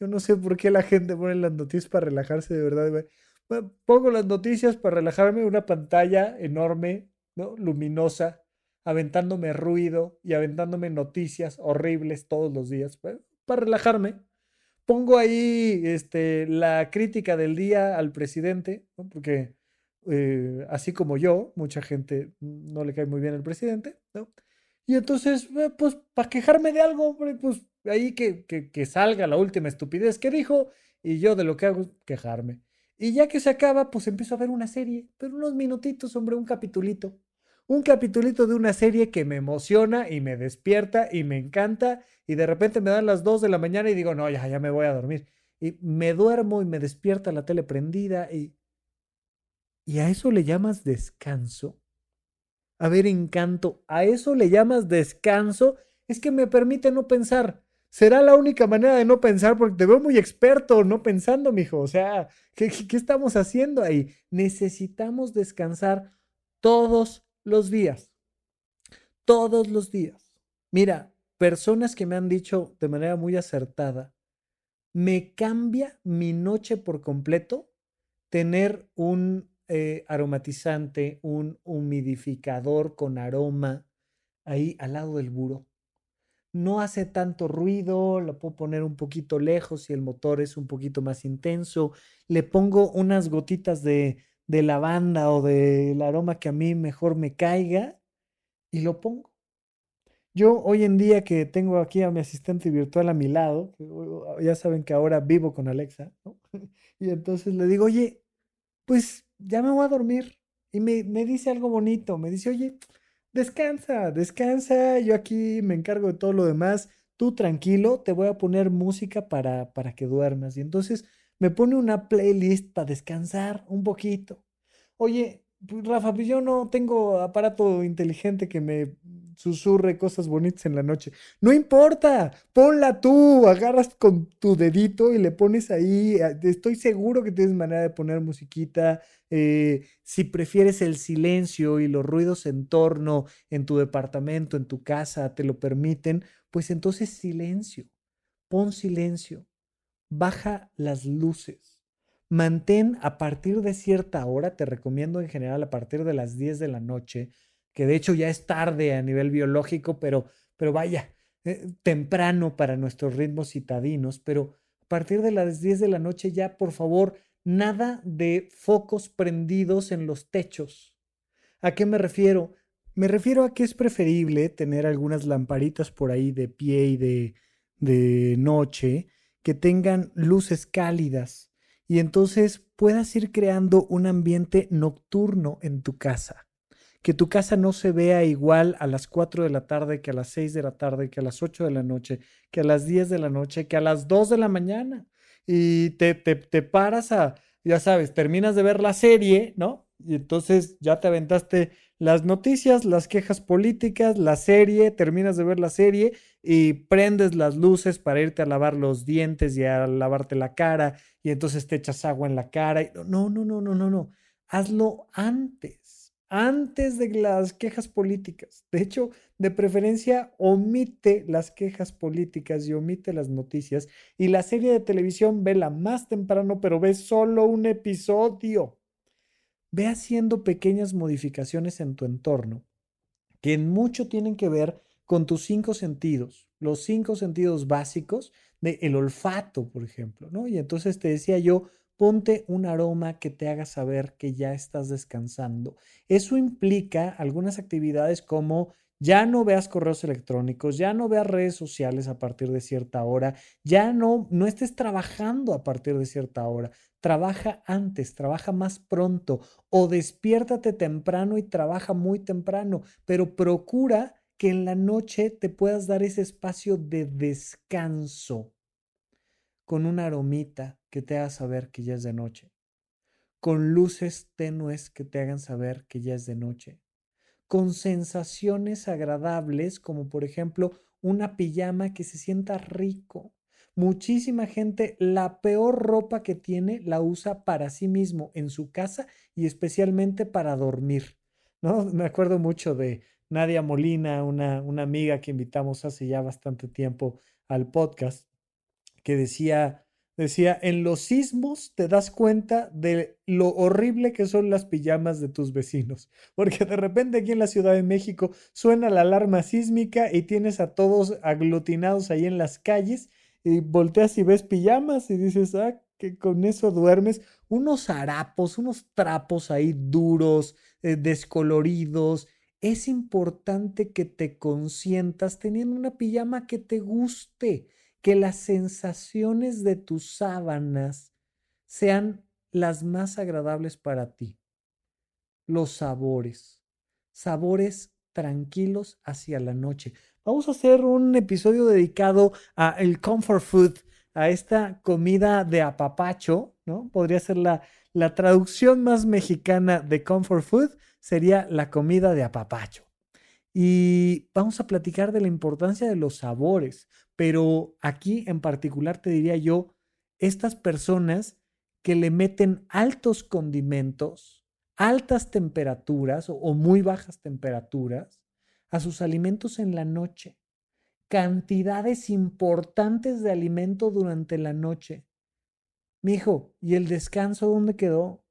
A: Yo no sé por qué la gente pone las noticias para relajarse de verdad. Pongo las noticias para relajarme, una pantalla enorme, ¿no? luminosa, aventándome ruido y aventándome noticias horribles todos los días, para relajarme pongo ahí este, la crítica del día al presidente, porque eh, así como yo, mucha gente no le cae muy bien al presidente, ¿no? Y entonces, eh, pues, para quejarme de algo, pues ahí que, que, salga la última estupidez que dijo y yo de lo que hago quejarme. Y ya que se acaba, pues empiezo a ver una serie, pero unos minutitos, hombre, un capitulito un capitulito de una serie que me emociona y me despierta y me encanta y de repente me dan las 2 de la mañana y digo, no, ya, ya me voy a dormir. Y me duermo y me despierta la tele prendida y... ¿Y a eso le llamas descanso? A ver, encanto, ¿a eso le llamas descanso? Es que me permite no pensar. Será la única manera de no pensar porque te veo muy experto no pensando, mijo. O sea, ¿qué, qué estamos haciendo ahí? Necesitamos descansar todos los días. Todos los días. Mira, personas que me han dicho de manera muy acertada, me cambia mi noche por completo tener un eh, aromatizante, un humidificador con aroma ahí al lado del buró. No hace tanto ruido, lo puedo poner un poquito lejos si el motor es un poquito más intenso. Le pongo unas gotitas de, de lavanda o del aroma que a mí mejor me caiga y lo pongo. Yo hoy en día que tengo aquí a mi asistente virtual a mi lado, ya saben que ahora vivo con Alexa, y entonces le digo, oye, pues ya me voy a dormir. Y me, me dice algo bonito, me dice, oye, descansa, descansa, yo aquí me encargo de todo lo demás, tú tranquilo, te voy a poner música para, para que duermas. Y entonces me pone una playlist para descansar un poquito. Oye, pues, Rafa, pues yo no tengo aparato inteligente que me susurre cosas bonitas en la noche. No importa, ponla tú, agarras con tu dedito y le pones ahí. Eh, estoy seguro que tienes manera de poner musiquita. Eh, si prefieres el silencio y los ruidos en torno, en tu departamento, en tu casa, te lo permiten, pues entonces silencio. Pon silencio. Baja las luces mantén a partir de cierta hora, te recomiendo en general a partir de las 10 de la noche, que de hecho ya es tarde a nivel biológico, pero, pero vaya, eh, temprano para nuestros ritmos citadinos, pero a partir de las 10 de la noche ya, por favor, nada de focos prendidos en los techos. ¿A qué me refiero? Me refiero a que es preferible tener algunas lamparitas por ahí de pie y de, de noche que tengan luces cálidas y entonces puedas ir creando un ambiente nocturno en tu casa. Que tu casa no se vea igual a las 4 de la tarde que a las 6 de la tarde, que a las 8 de la noche, que a las 10 de la noche, que a las 2 de la mañana. Y te, te, te paras a, ya sabes, terminas de ver la serie, ¿no? Y entonces ya te aventaste las noticias, las quejas políticas, la serie, terminas de ver la serie y prendes las luces para irte a lavar los dientes y a lavarte la cara y entonces te echas agua en la cara. No, no, no, no, no, no. Hazlo antes, antes de las quejas políticas. De hecho, de preferencia, omite las quejas políticas y omite las noticias. Y la serie de televisión vela más temprano, pero ve solo un episodio ve haciendo pequeñas modificaciones en tu entorno que en mucho tienen que ver con tus cinco sentidos, los cinco sentidos básicos del el olfato, por ejemplo, ¿no? Y entonces te decía yo, ponte un aroma que te haga saber que ya estás descansando. Eso implica algunas actividades como ya no veas correos electrónicos, ya no veas redes sociales a partir de cierta hora, ya no, no estés trabajando a partir de cierta hora. Trabaja antes, trabaja más pronto o despiértate temprano y trabaja muy temprano, pero procura que en la noche te puedas dar ese espacio de descanso con una aromita que te haga saber que ya es de noche, con luces tenues que te hagan saber que ya es de noche con sensaciones agradables, como por ejemplo una pijama que se sienta rico. Muchísima gente la peor ropa que tiene la usa para sí mismo en su casa y especialmente para dormir. ¿no? Me acuerdo mucho de Nadia Molina, una, una amiga que invitamos hace ya bastante tiempo al podcast, que decía, Decía, en los sismos te das cuenta de lo horrible que son las pijamas de tus vecinos, porque de repente aquí en la Ciudad de México suena la alarma sísmica y tienes a todos aglutinados ahí en las calles y volteas y ves pijamas y dices, ah, que con eso duermes, unos harapos, unos trapos ahí duros, eh, descoloridos. Es importante que te consientas teniendo una pijama que te guste que las sensaciones de tus sábanas sean las más agradables para ti. Los sabores, sabores tranquilos hacia la noche. Vamos a hacer un episodio dedicado a el comfort food, a esta comida de apapacho, ¿no? Podría ser la, la traducción más mexicana de comfort food, sería la comida de apapacho. Y vamos a platicar de la importancia de los sabores, pero aquí en particular te diría yo, estas personas que le meten altos condimentos, altas temperaturas o, muy bajas temperaturas a sus alimentos en la noche, cantidades importantes de alimento durante la noche. Mijo, ¿y el descanso dónde quedó?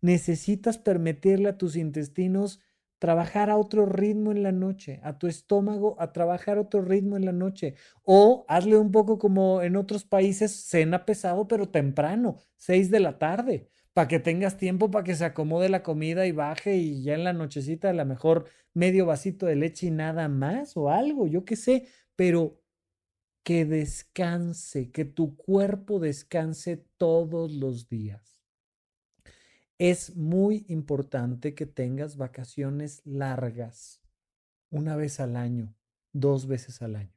A: Necesitas permitirle a tus intestinos trabajar a otro ritmo en la noche, a tu estómago a trabajar a otro ritmo en la noche. O hazle un poco como en otros países, cena pesado pero temprano, seis de la tarde, para que tengas tiempo para que se acomode la comida y baje y ya en la nochecita a lo mejor medio vasito de leche y nada más o algo, yo qué sé, pero que descanse, que tu cuerpo descanse todos los días es muy importante que tengas vacaciones largas, una vez al año, dos veces al año.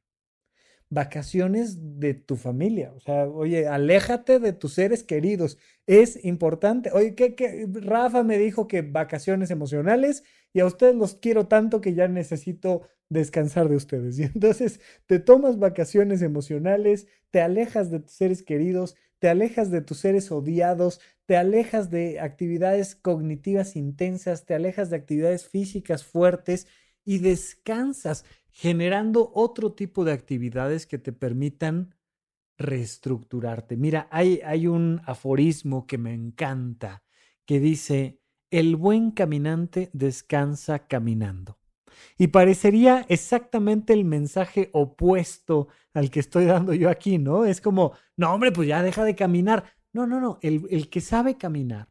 A: Vacaciones de tu familia, o sea, oye, aléjate de tus seres queridos, es importante. Oye, ¿qué, qué? Rafa me dijo que vacaciones emocionales y a ustedes los quiero tanto que ya necesito descansar de ustedes. Y entonces te tomas vacaciones emocionales, te alejas de tus seres queridos, te alejas de tus seres odiados, te alejas de actividades cognitivas intensas, te alejas de actividades físicas fuertes y descansas generando otro tipo de actividades que te permitan reestructurarte. Mira, hay, un aforismo que me encanta que dice, el buen caminante descansa caminando. Y parecería exactamente el mensaje opuesto al que estoy dando yo aquí, ¿no? Es como, no, hombre, pues ya deja de caminar. No, no, no, el, el que sabe caminar,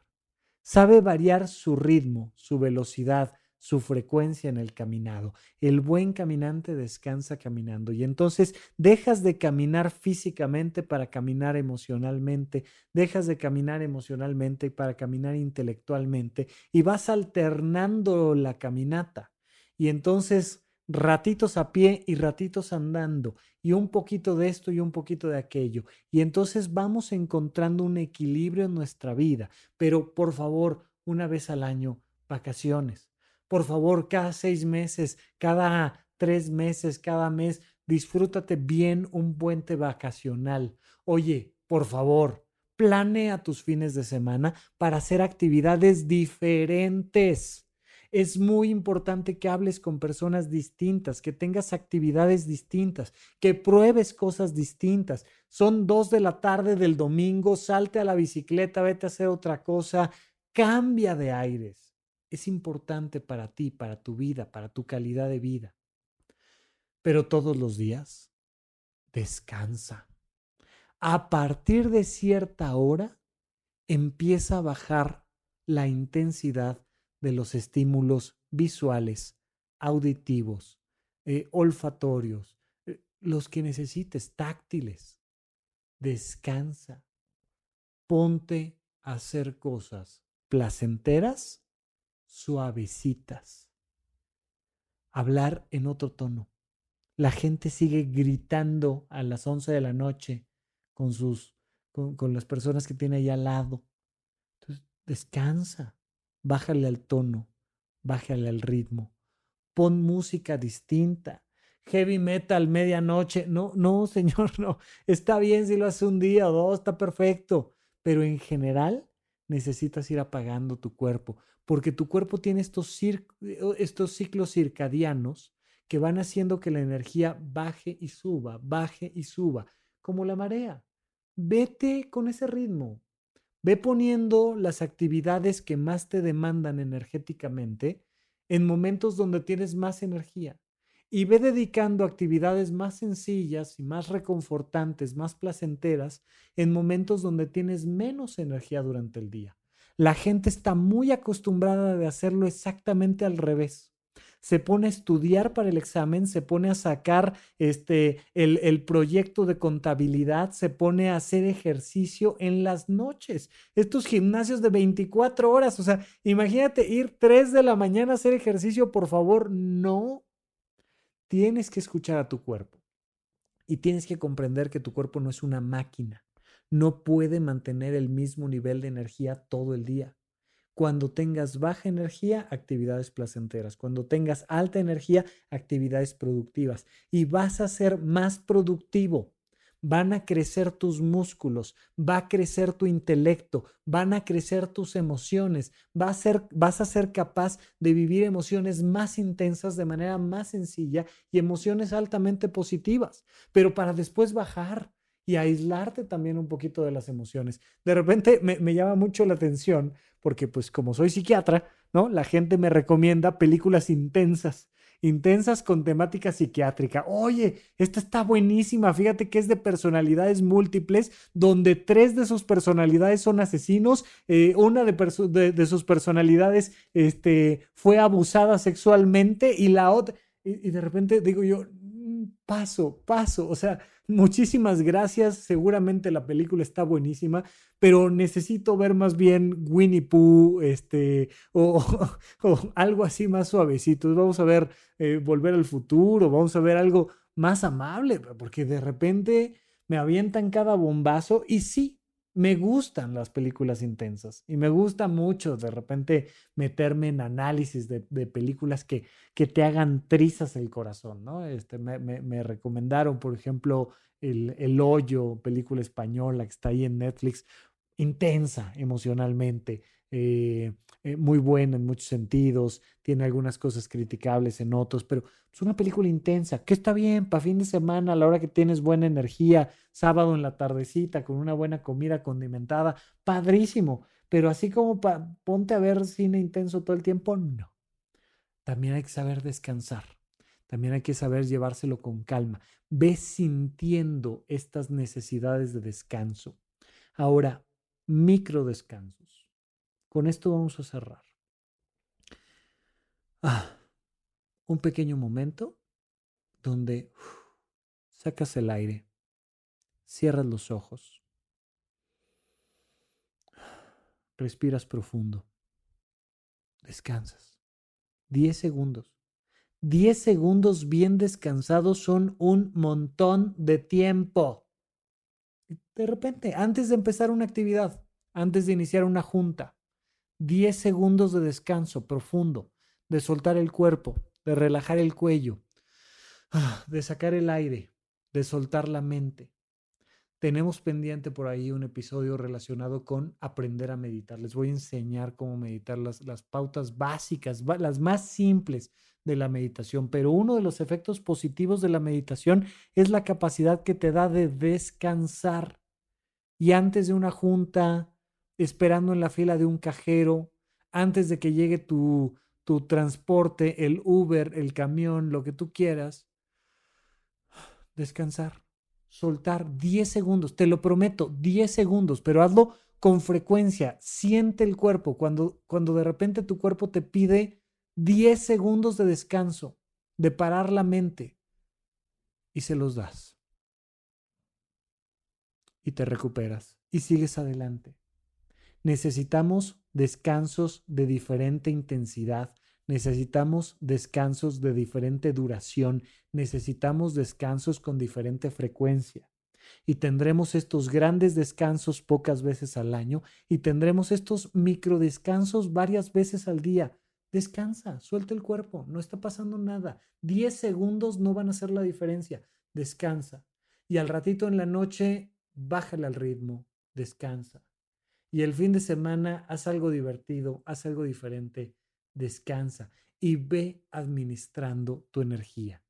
A: sabe variar su ritmo, su velocidad, su frecuencia en el caminado. El buen caminante descansa caminando y entonces dejas de caminar físicamente para caminar emocionalmente, dejas de caminar emocionalmente para caminar intelectualmente y vas alternando la caminata. Y entonces ratitos a pie y ratitos andando, y un poquito de esto y un poquito de aquello. Y entonces vamos encontrando un equilibrio en nuestra vida. Pero por favor, una vez al año, vacaciones. Por favor, cada seis meses, cada tres meses, cada mes, disfrútate bien un puente vacacional. Oye, por favor, planea tus fines de semana para hacer actividades diferentes. Es muy importante que hables con personas distintas, que tengas actividades distintas, que pruebes cosas distintas. Son dos de la tarde del domingo, salte a la bicicleta, vete a hacer otra cosa, cambia de aires. Es importante para ti, para tu vida, para tu calidad de vida. Pero todos los días, descansa. A partir de cierta hora, empieza a bajar la intensidad de los estímulos visuales, auditivos, eh, olfatorios, eh, los que necesites, táctiles. Descansa. Ponte a hacer cosas placenteras, suavecitas. Hablar en otro tono. La gente sigue gritando a las 11 de la noche con sus con, con las personas que tiene ahí al lado. Entonces, descansa bájale al tono, bájale al ritmo, pon música distinta. Heavy metal, medianoche. No, no, señor, no. Está bien si lo hace un día o dos, está perfecto. Pero en general necesitas ir apagando tu cuerpo, porque tu cuerpo tiene estos, estos ciclos circadianos que van haciendo que la energía baje y suba, baje y suba, como la marea. Vete con ese ritmo. Ve poniendo las actividades que más te demandan energéticamente en momentos donde tienes más energía y ve dedicando actividades más sencillas y más reconfortantes, más placenteras en momentos donde tienes menos energía durante el día. La gente está muy acostumbrada de hacerlo exactamente al revés se pone a estudiar para el examen, se pone a sacar este, el, el, proyecto de contabilidad, se pone a hacer ejercicio en las noches. Estos gimnasios de 24 horas, o sea, imagínate ir 3 de la mañana a hacer ejercicio, por favor, no. Tienes que escuchar a tu cuerpo y tienes que comprender que tu cuerpo no es una máquina, no puede mantener el mismo nivel de energía todo el día. Cuando tengas baja energía, actividades placenteras. Cuando tengas alta energía, actividades productivas. Y vas a ser más productivo. Van a crecer tus músculos, va a crecer tu intelecto, van a crecer tus emociones, a ser, vas a ser capaz de vivir emociones más intensas de manera más sencilla y emociones altamente positivas, pero para después bajar, y aislarte también un poquito de las emociones. De repente me, me, llama mucho la atención porque pues como soy psiquiatra, ¿no? La gente me recomienda películas intensas, intensas con temática psiquiátrica. Oye, esta está buenísima, fíjate que es de personalidades múltiples, donde tres de sus personalidades son asesinos, eh, una de, sus personalidades este, fue abusada sexualmente y la otra, y de repente digo yo, paso, paso, o sea Muchísimas gracias. Seguramente la película está buenísima, pero necesito ver más bien Winnie Pooh, este, o, algo así más suavecito. Vamos a ver eh, Volver al Futuro, vamos a ver algo más amable, porque de repente me avientan cada bombazo y sí, me gustan las películas intensas y me gusta mucho de repente meterme en análisis de, películas que, que, te hagan trizas el corazón, ¿no? Este, me, me, recomendaron, por ejemplo, el, el, Hoyo, película española que está ahí en Netflix, intensa emocionalmente. Eh, eh, muy buena en muchos sentidos, tiene algunas cosas criticables en otros, pero es una película intensa, que está bien para fin de semana, a la hora que tienes buena energía, sábado en la tardecita, con una buena comida condimentada, padrísimo, pero así como ponte a ver cine intenso todo el tiempo, no. También hay que saber descansar, también hay que saber llevárselo con calma, ve sintiendo estas necesidades de descanso. Ahora, micro descansos con esto vamos a cerrar. Ah, un pequeño momento donde sacas el aire, cierras los ojos, respiras profundo, descansas. Diez segundos. Diez segundos bien descansados son un montón de tiempo. De repente, antes de empezar una actividad, antes de iniciar una junta, 10 segundos de descanso profundo, de soltar el cuerpo, de relajar el cuello, de sacar el aire, de soltar la mente. Tenemos pendiente por ahí un episodio relacionado con aprender a meditar. Les voy a enseñar cómo meditar las, las pautas básicas, las más simples de la meditación. Pero uno de los efectos positivos de la meditación es la capacidad que te da de descansar. Y antes de una junta, esperando en la fila de un cajero, antes de que llegue tu, tu transporte, el Uber, el camión, lo que tú quieras, descansar, soltar 10 segundos, te lo prometo, 10 segundos, pero hazlo con frecuencia, siente el cuerpo cuando, cuando de repente tu cuerpo te pide 10 segundos de descanso, de parar la mente, y se los das. Y te recuperas y sigues adelante. Necesitamos descansos de diferente intensidad, necesitamos descansos de diferente duración, necesitamos descansos con diferente frecuencia. Y tendremos estos grandes descansos pocas veces al año y tendremos estos micro descansos varias veces al día. Descansa, suelta el cuerpo, no está pasando nada. Diez segundos no van a hacer la diferencia. Descansa. Y al ratito en la noche, bájale al ritmo, descansa. Y el fin de semana haz algo divertido, haz algo diferente, descansa y ve administrando tu energía.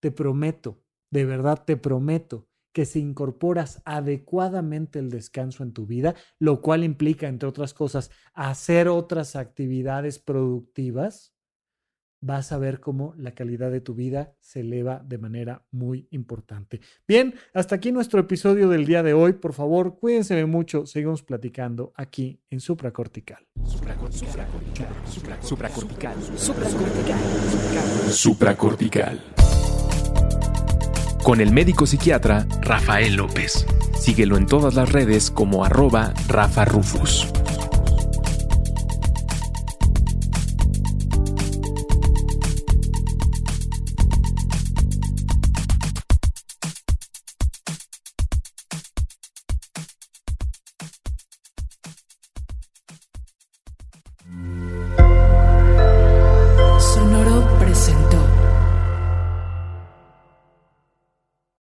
A: Te prometo, de verdad te prometo, que si incorporas adecuadamente el descanso en tu vida, lo cual implica, entre otras cosas, hacer otras actividades productivas, vas a ver cómo la calidad de tu vida se eleva de manera muy importante. Bien, hasta aquí nuestro episodio del día de hoy. Por favor, cuídense mucho. Seguimos platicando aquí en supracortical. Supracortical. Supracortical.
B: Supracortical. Supracortical. Con el médico psiquiatra Rafael López. Síguelo en todas las redes como arroba Rafa Rufus.